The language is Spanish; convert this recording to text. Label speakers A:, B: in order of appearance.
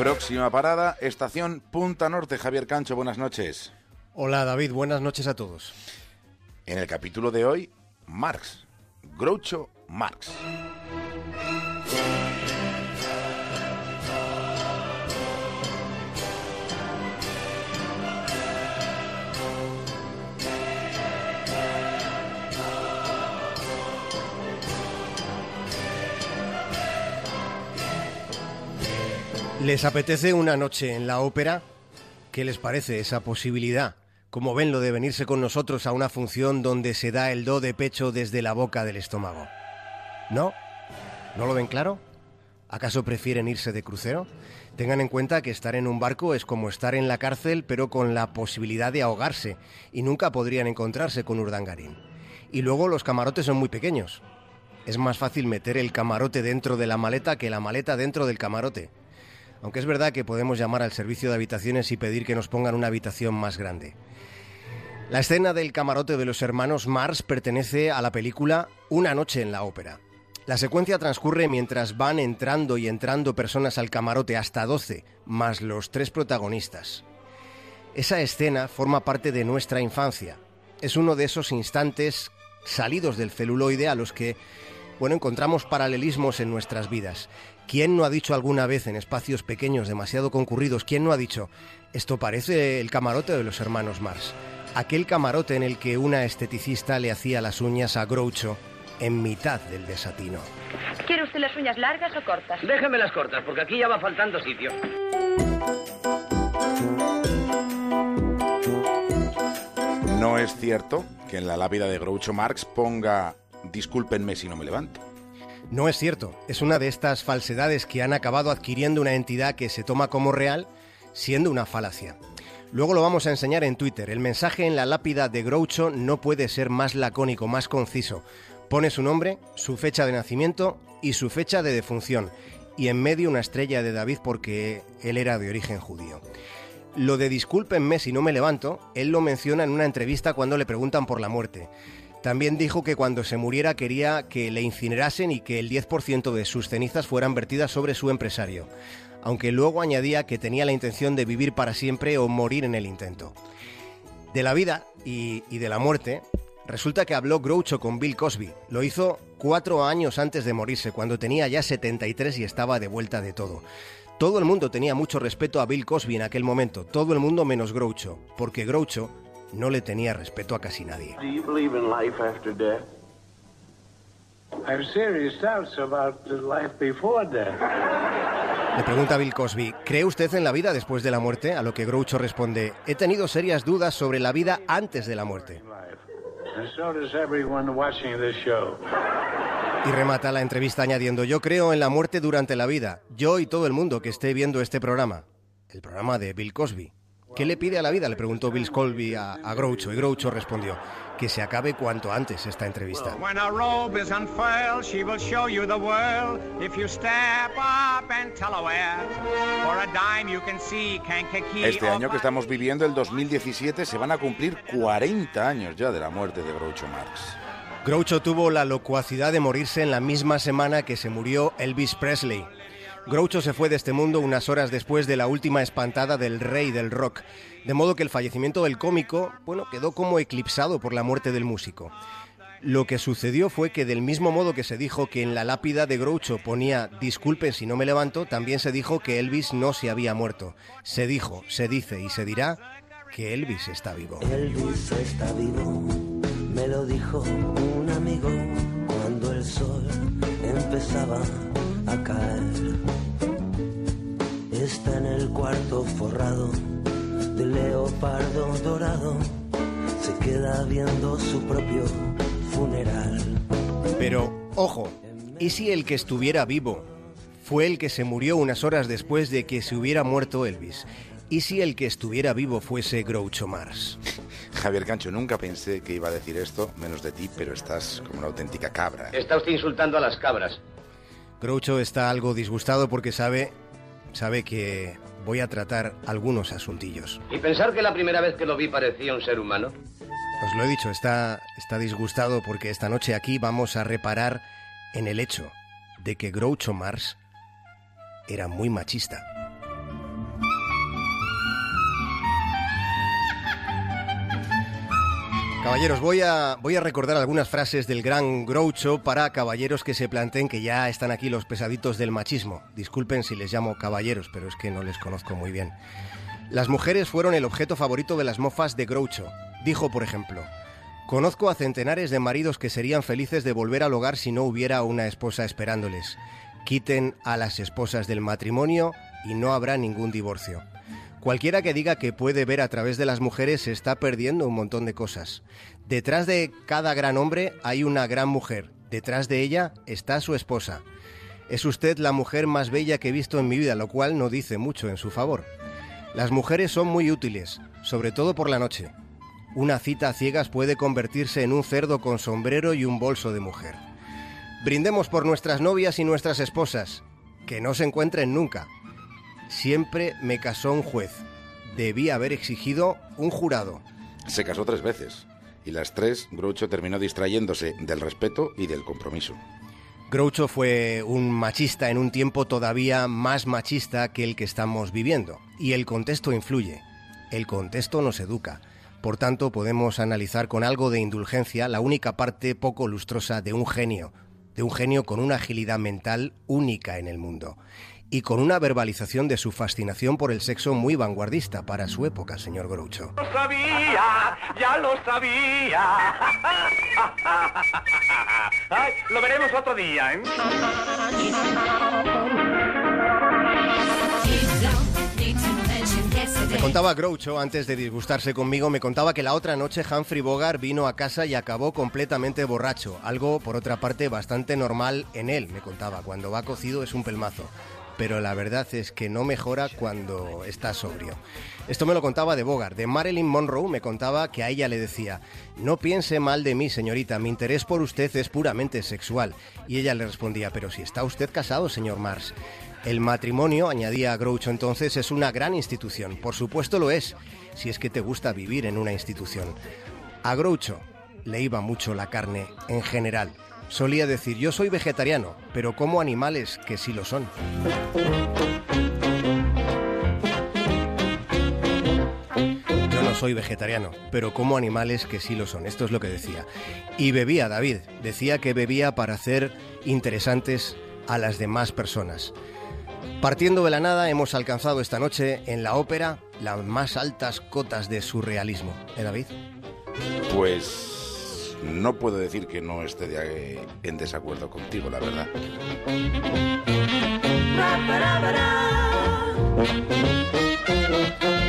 A: Próxima parada, estación Punta Norte. Javier Cancho, buenas noches.
B: Hola David, buenas noches a todos.
A: En el capítulo de hoy, Marx. Groucho Marx.
B: ¿Les apetece una noche en la ópera? ¿Qué les parece esa posibilidad? ¿Cómo ven lo de venirse con nosotros a una función donde se da el do de pecho desde la boca del estómago? ¿No? ¿No lo ven claro? ¿Acaso prefieren irse de crucero? Tengan en cuenta que estar en un barco es como estar en la cárcel pero con la posibilidad de ahogarse y nunca podrían encontrarse con Urdangarín. Y luego los camarotes son muy pequeños. Es más fácil meter el camarote dentro de la maleta que la maleta dentro del camarote aunque es verdad que podemos llamar al servicio de habitaciones y pedir que nos pongan una habitación más grande. La escena del camarote de los hermanos Mars pertenece a la película Una noche en la ópera. La secuencia transcurre mientras van entrando y entrando personas al camarote hasta 12, más los tres protagonistas. Esa escena forma parte de nuestra infancia. Es uno de esos instantes salidos del celuloide a los que, bueno, encontramos paralelismos en nuestras vidas. ¿Quién no ha dicho alguna vez en espacios pequeños demasiado concurridos, quién no ha dicho, esto parece el camarote de los hermanos Mars? Aquel camarote en el que una esteticista le hacía las uñas a Groucho en mitad del desatino.
C: ¿Quiere usted las uñas largas o cortas?
D: Déjeme las cortas, porque aquí ya va faltando sitio.
A: No es cierto que en la lápida de Groucho Marx ponga discúlpenme si no me levanto.
B: No es cierto, es una de estas falsedades que han acabado adquiriendo una entidad que se toma como real, siendo una falacia. Luego lo vamos a enseñar en Twitter. El mensaje en la lápida de Groucho no puede ser más lacónico, más conciso. Pone su nombre, su fecha de nacimiento y su fecha de defunción. Y en medio una estrella de David porque él era de origen judío. Lo de discúlpenme si no me levanto, él lo menciona en una entrevista cuando le preguntan por la muerte. También dijo que cuando se muriera quería que le incinerasen y que el 10% de sus cenizas fueran vertidas sobre su empresario, aunque luego añadía que tenía la intención de vivir para siempre o morir en el intento. De la vida y, de la muerte, resulta que habló Groucho con Bill Cosby. Lo hizo cuatro años antes de morirse, cuando tenía ya 73 y estaba de vuelta de todo. Todo el mundo tenía mucho respeto a Bill Cosby en aquel momento, todo el mundo menos Groucho, porque Groucho no le tenía respeto a casi nadie. Le pregunta Bill Cosby, ¿cree usted en la vida después de la muerte? A lo que Groucho responde, he tenido serias dudas sobre la vida antes de la muerte. Y remata la entrevista añadiendo, yo creo en la muerte durante la vida, yo y todo el mundo que esté viendo este programa, el programa de Bill Cosby. ¿Qué le pide a la vida? Le preguntó Bill Colby a, a Groucho y Groucho respondió que se acabe cuanto antes esta entrevista.
A: Este año que estamos viviendo, el 2017, se van a cumplir 40 años ya de la muerte de Groucho Marx.
B: Groucho tuvo la locuacidad de morirse en la misma semana que se murió Elvis Presley. Groucho se fue de este mundo unas horas después de la última espantada del rey del rock, de modo que el fallecimiento del cómico, bueno, quedó como eclipsado por la muerte del músico. Lo que sucedió fue que del mismo modo que se dijo que en la lápida de Groucho ponía disculpen si no me levanto, también se dijo que Elvis no se había muerto. Se dijo, se dice y se dirá que Elvis está vivo.
E: Elvis está vivo, me lo dijo un amigo cuando el sol empezaba a caer. Está en el cuarto forrado de leopardo dorado. Se queda viendo su propio funeral.
B: Pero, ojo, ¿y si el que estuviera vivo fue el que se murió unas horas después de que se hubiera muerto Elvis? ¿Y si el que estuviera vivo fuese Groucho Mars?
A: Javier Cancho, nunca pensé que iba a decir esto, menos de ti, pero estás como una auténtica cabra.
D: Está usted insultando a las cabras.
B: Groucho está algo disgustado porque sabe, sabe que voy a tratar algunos asuntillos.
D: ¿Y pensar que la primera vez que lo vi parecía un ser humano?
B: Os lo he dicho, está, está disgustado porque esta noche aquí vamos a reparar en el hecho de que Groucho Mars era muy machista. Caballeros, voy a, voy a recordar algunas frases del gran Groucho para caballeros que se planteen que ya están aquí los pesaditos del machismo. Disculpen si les llamo caballeros, pero es que no les conozco muy bien. Las mujeres fueron el objeto favorito de las mofas de Groucho. Dijo, por ejemplo, Conozco a centenares de maridos que serían felices de volver al hogar si no hubiera una esposa esperándoles. Quiten a las esposas del matrimonio y no habrá ningún divorcio. Cualquiera que diga que puede ver a través de las mujeres se está perdiendo un montón de cosas. Detrás de cada gran hombre hay una gran mujer. Detrás de ella está su esposa. Es usted la mujer más bella que he visto en mi vida, lo cual no dice mucho en su favor. Las mujeres son muy útiles, sobre todo por la noche. Una cita a ciegas puede convertirse en un cerdo con sombrero y un bolso de mujer. Brindemos por nuestras novias y nuestras esposas, que no se encuentren nunca, Siempre me casó un juez. Debía haber exigido un jurado.
A: Se casó tres veces. Y las tres, Groucho terminó distrayéndose del respeto y del compromiso.
B: Groucho fue un machista en un tiempo todavía más machista que el que estamos viviendo. Y el contexto influye. El contexto nos educa. Por tanto, podemos analizar con algo de indulgencia la única parte poco lustrosa de un genio, de un genio con una agilidad mental única en el mundo y con una verbalización de su fascinación por el sexo muy vanguardista para su época, señor Groucho.
F: Lo sabía, ya lo sabía. lo veremos otro día, ¿eh?
B: Me contaba Groucho, antes de disgustarse conmigo, me contaba que la otra noche Humphrey Bogart vino a casa y acabó completamente borracho. Algo, por otra parte, bastante normal en él, me contaba. Cuando va cocido es un pelmazo pero la verdad es que no mejora cuando está sobrio. Esto me lo contaba de Bogart. De Marilyn Monroe me contaba que a ella le decía, no piense mal de mí, señorita, mi interés por usted es puramente sexual. Y ella le respondía, pero si está usted casado, señor Mars. El matrimonio, añadía Groucho entonces, es una gran institución. Por supuesto lo es, si es que te gusta vivir en una institución. A Groucho le iba mucho la carne en general solía decir, yo soy vegetariano, pero como animales que sí lo son. Yo no soy vegetariano, pero como animales que sí lo son. Esto es lo que decía. Y bebía, David. Decía que bebía para hacer interesantes a las demás personas. Partiendo de la nada, hemos alcanzado esta noche en la ópera las más altas cotas de surrealismo. ¿Eh, David?
A: Pues no puedo decir que no esté en desacuerdo contigo, la verdad.